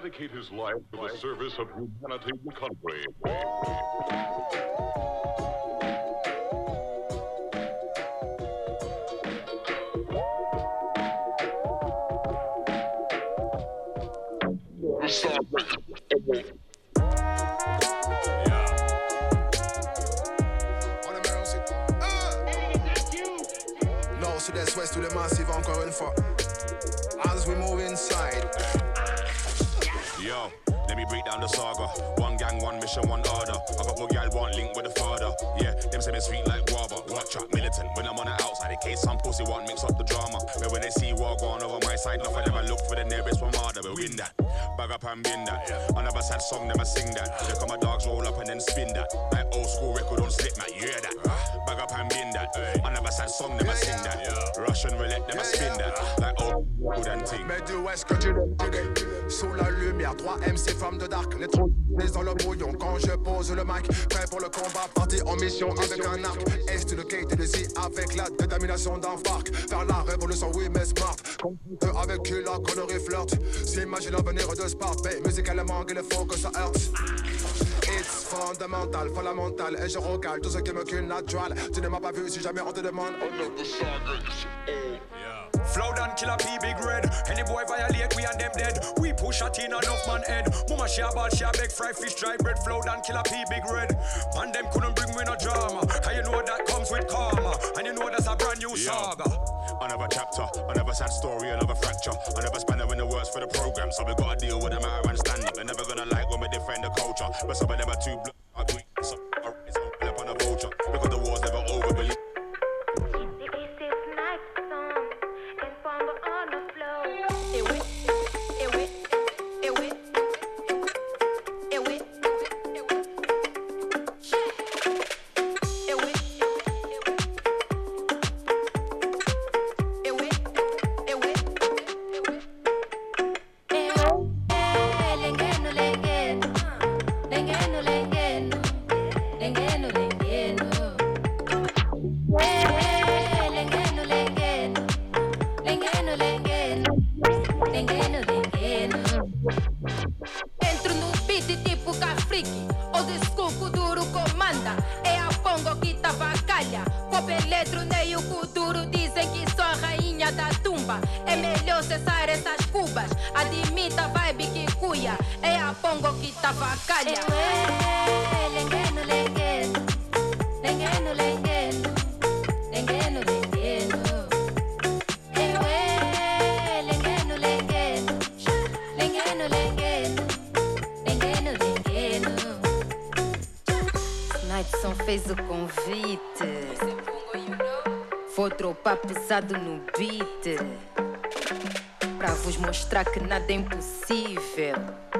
man who dedicated his life to the service of humanity and country. On the music. North, sud-est, ouest, tous les massifs, encore une fois. As we move inside. Yo, let me break down the saga. One gang, one mission, one order. I got more gal, one link with the father. Yeah, them say me sweet like guava. Watch out, militant. When I'm on the outside, in case some pussy want mix up the drama. But when they see war going over my side, nothing ever look for the nearest one harder. We win that. Bag up and bin that. I never sad song, never sing that. They come my dogs roll up and then spin that. Like old school record on slip mat, you hear that? Bag up and bin that. I never sad song, never sing that. Russian roulette, never spin that. Like old good and ting. Sous la lumière, 3 MC femmes de dark Les trous dans le brouillon. Quand je pose le mic Prêt pour le combat, parti en mission avec un arc. Est le gate et le avec la détermination d'un Farc Faire la révolution, oui mais smart. Avec qui la connerie flirte? S'imagine l'avenir de Sparte musicalement il faut que ça heurte It's fondamental, fondamental Et je recale tout ce qui me cule natural Tu ne m'as pas vu si jamais on te demande oh, Flow down killer P big red. Any boy violate, we and them dead. We push a teen enough man head. Mama she a ball, she a beg fry fish, dry bread. Flow down killer P big red. Man them couldn't bring me no drama. And you know that comes with karma. And you know that's a brand new saga. Another chapter, another sad story, another fracture. Another spanner in the works for the program. So we gotta deal with the matter and stand up. They're never gonna like when we defend the culture. But some of them are too bl- lengueno Lengueno, lengueno Nightson fez o convite. Vou dropar pesado no beat. Pra vos mostrar que nada é impossível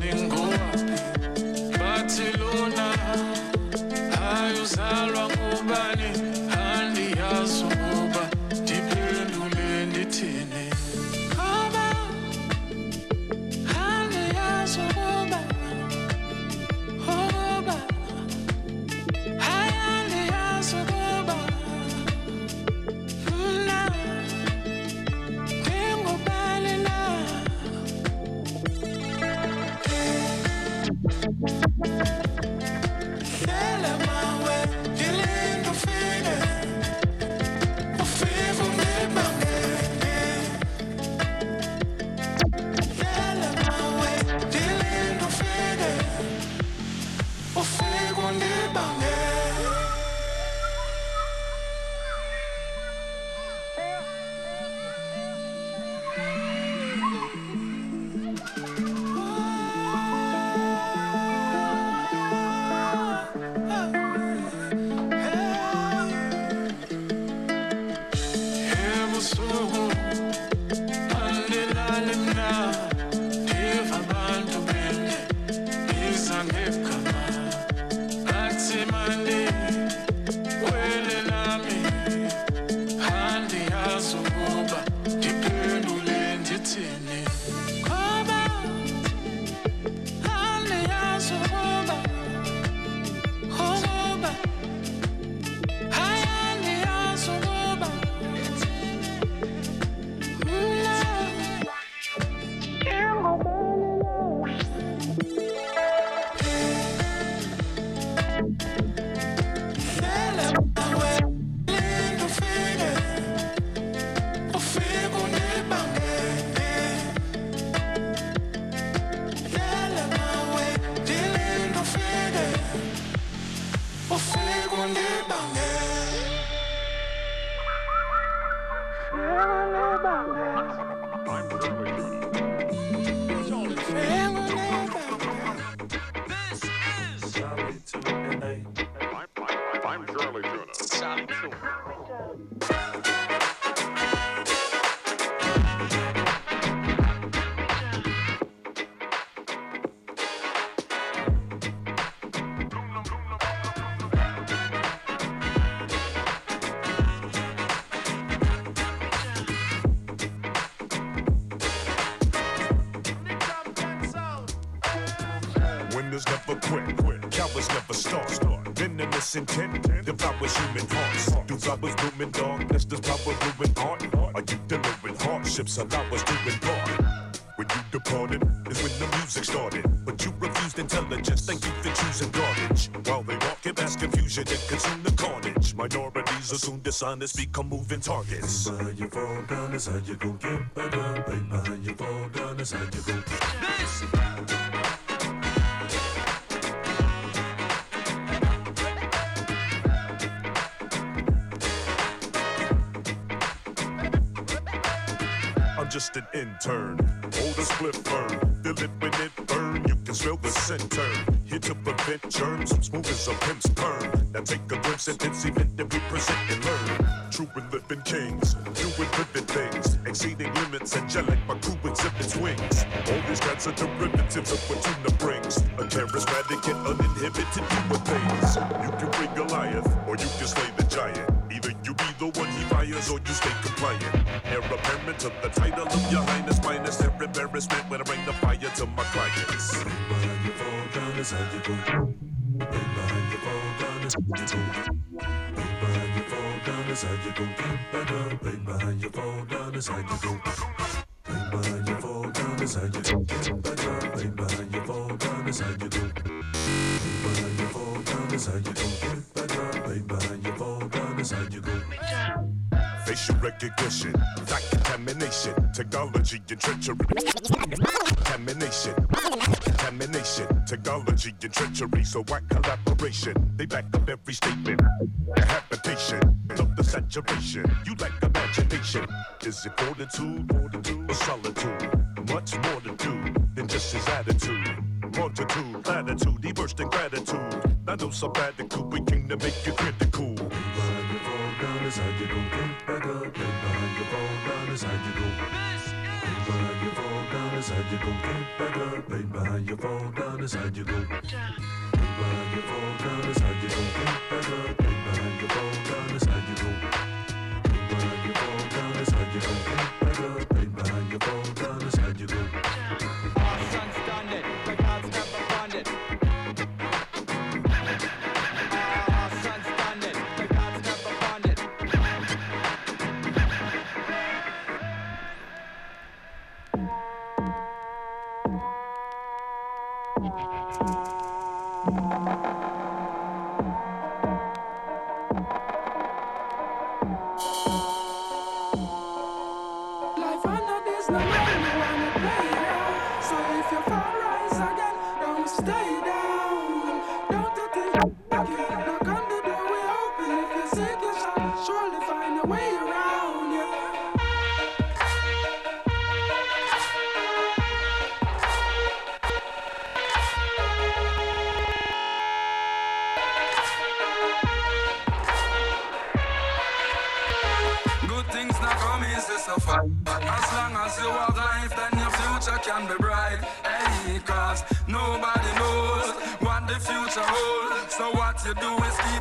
Ningua, Barcelona hayuzalwa Feel never quit, quick, cowards never start. Venomous intent devours human hearts. Do flowers bloom in darkness? Does power ruin art? Are you delivering hardships? Allow us to impart. When you departed is when the music started. But you refused intelligence, thank you for choosing garbage. While they walk in mass confusion and consume the carnage. Minorities are soon dishonest, become moving targets. Behind your fall down is how you gon' get better. Behind your fall down is how you gon' This. Just an intern. Hold a split firm. Feel it when it burn. You can smell the scent turn. Here to prevent germs. I'm smooth as a pimp's perm. Now take a glimpse at this event that we present and learn. True and living kings. Doing living things. Exceeding limits. Angelic, my crew exhibits wings. All these cats are derivatives of what tuna brings. A charismatic and uninhibited human things. You can bring Goliath, or you can slay the giant. Either the one he fires, or you stay compliant. Heir apparent to the title of your highness, minus their embarrassment when I bring the fire to my clients. Behind your fall down is how you go. Behind your fall down is how you go. Behind your fall down is how you go. Get. Behind your fall down is how you go. Behind your fall down how you go. Get. Behind your fall down is you go. You better. Behind your fall Facial recognition, fact contamination, technology and treachery. Contamination, contamination, technology and treachery. So why collaboration? They back up every statement. The habitation of the saturation. You lack imagination. Is it fortitude, or solitude? Much more to do than just his attitude. Multitude, latitude, he burst in gratitude. I know some bad that could we came to make you critical. Is how you gon' get better. Behind your fall down is how you gon' Behind your fall down is how you gon' get better. Behind your fall down is how you Behind your fall down is how you gon' get better. Behind your fall down is how you Behind your fall down is how you gon'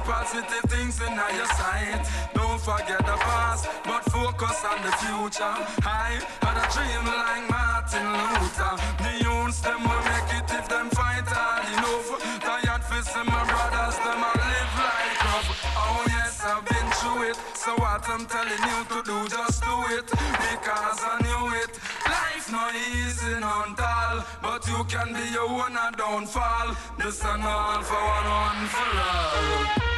positive things in your sight. Don't forget the past, but focus on the future. I had a dream like Martin Luther. The youths them will make it if them fight hard enough. Tired for see my brothers, them a live like rough. Oh yes, I've been through it. So what I'm telling you to do, just do it. Because I knew it. Life no easy, none tall. But you can be your own and don't fall. This and all for one, one for all.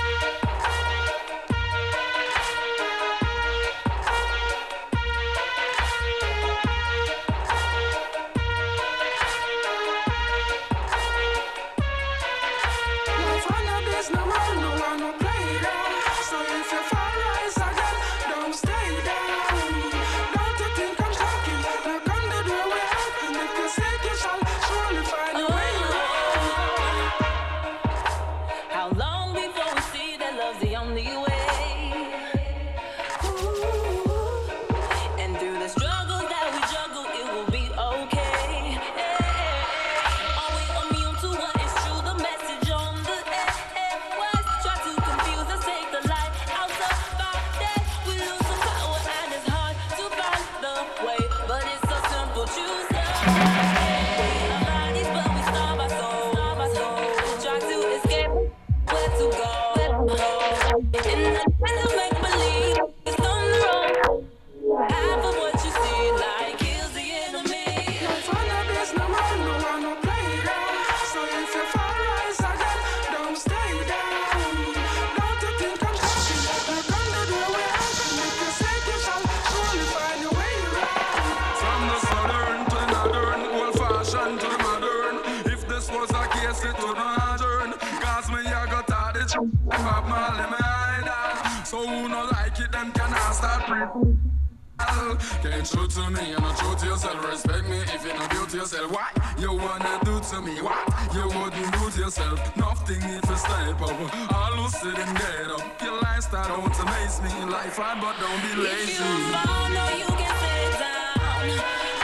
True to me, you're not true to yourself. Respect me if you're not true to yourself. What you wanna do to me? What you wouldn't do to yourself? Nothing need to step up. All who sit and get up. Your lifestyle don't amaze me. Life hard, but don't be lazy. If you fall, no, you can sit down.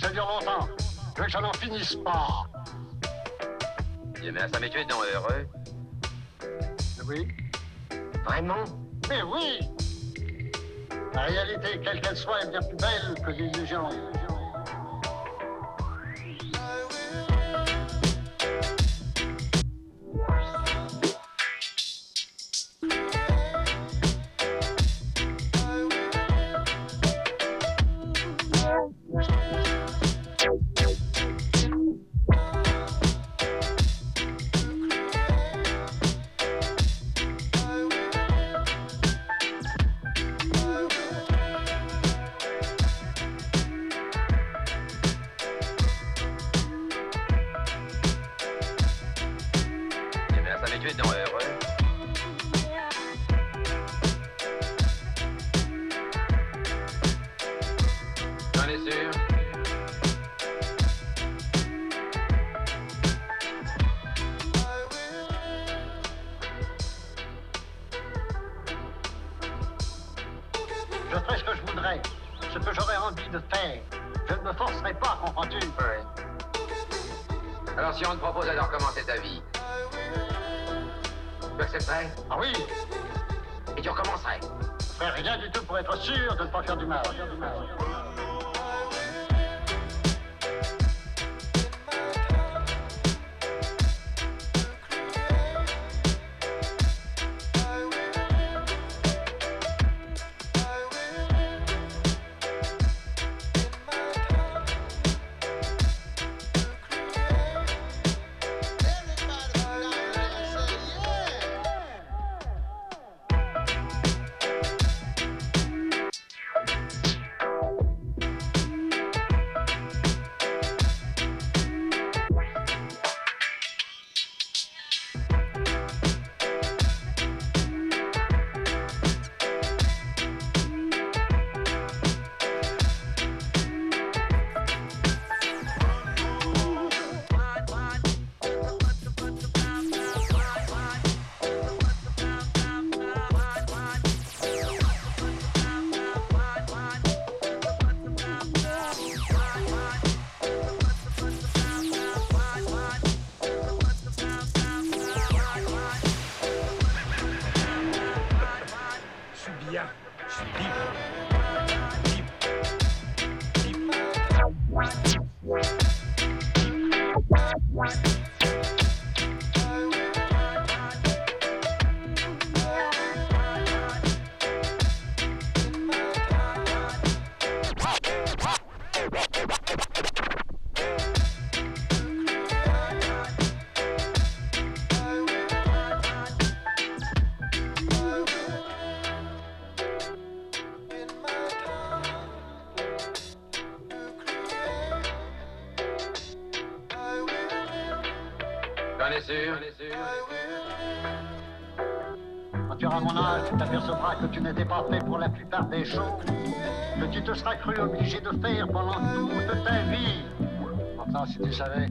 Que ça dure longtemps. Que ça n'en finisse pas. Merci, mais tu es donc heureux. Oui. Vraiment? Mais oui La réalité, quelle qu'elle soit, est bien plus belle que l'illusion. T'en es sûr Quand tu auras mon âge, tu t'apercevras que tu n'étais pas fait pour la plupart des choses, que tu te seras cru obligé de faire pendant toute ta vie. Pourtant, si tu savais,